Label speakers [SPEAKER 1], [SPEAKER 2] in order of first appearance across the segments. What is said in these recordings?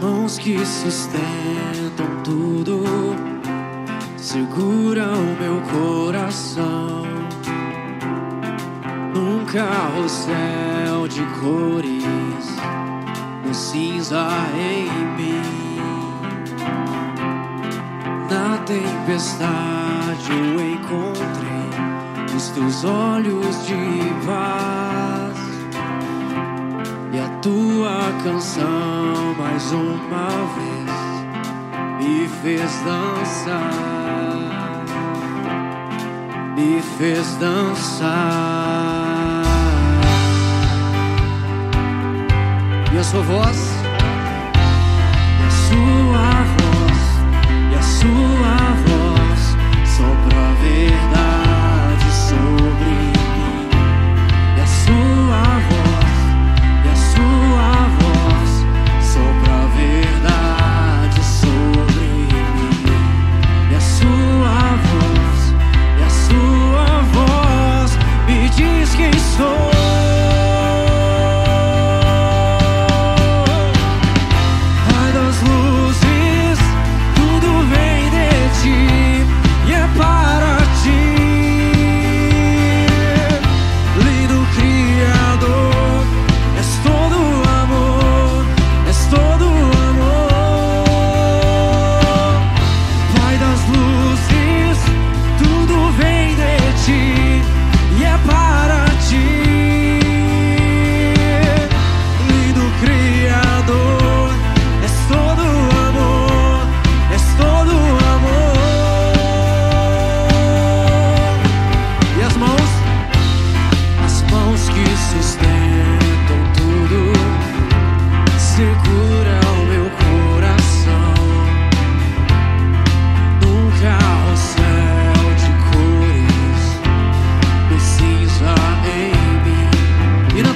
[SPEAKER 1] mãos que sustentam tudo seguram meu coração num carrossel de cores, no cinza em mim. Na tempestade eu encontrei os teus olhos de paz tua canção mais uma vez me fez dançar me fez dançar. E a sua voz,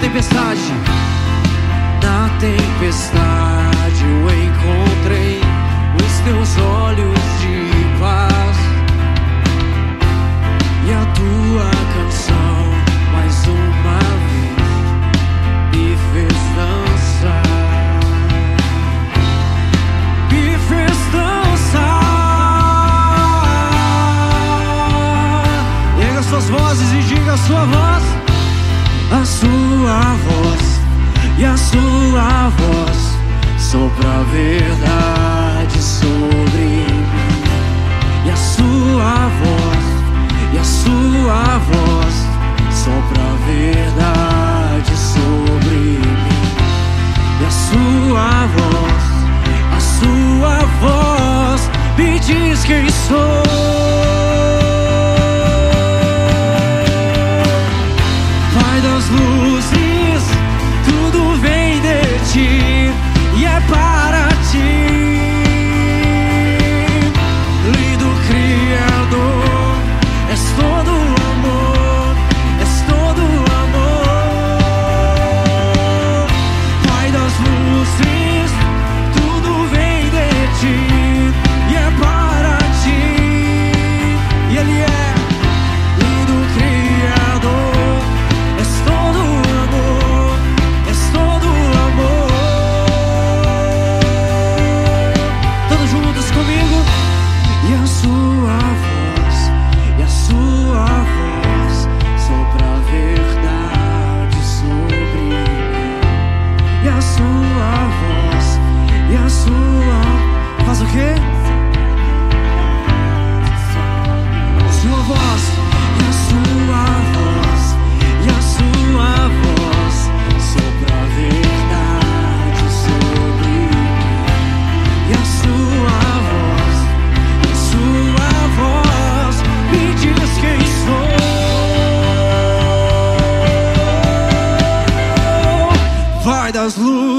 [SPEAKER 1] tempestade, na tempestade eu encontrei os teus olhos de paz e a tua canção mais uma vez me fez dançar. Me fez dançar. Erga suas vozes e diga a sua voz, a sua voz e a sua voz sopra a verdade sobre mim. E a sua voz, e a sua voz sopra a verdade sobre mim. E a sua voz, a sua voz me diz quem sou. Luzes, tudo vem de ti e é para ti. as luzes.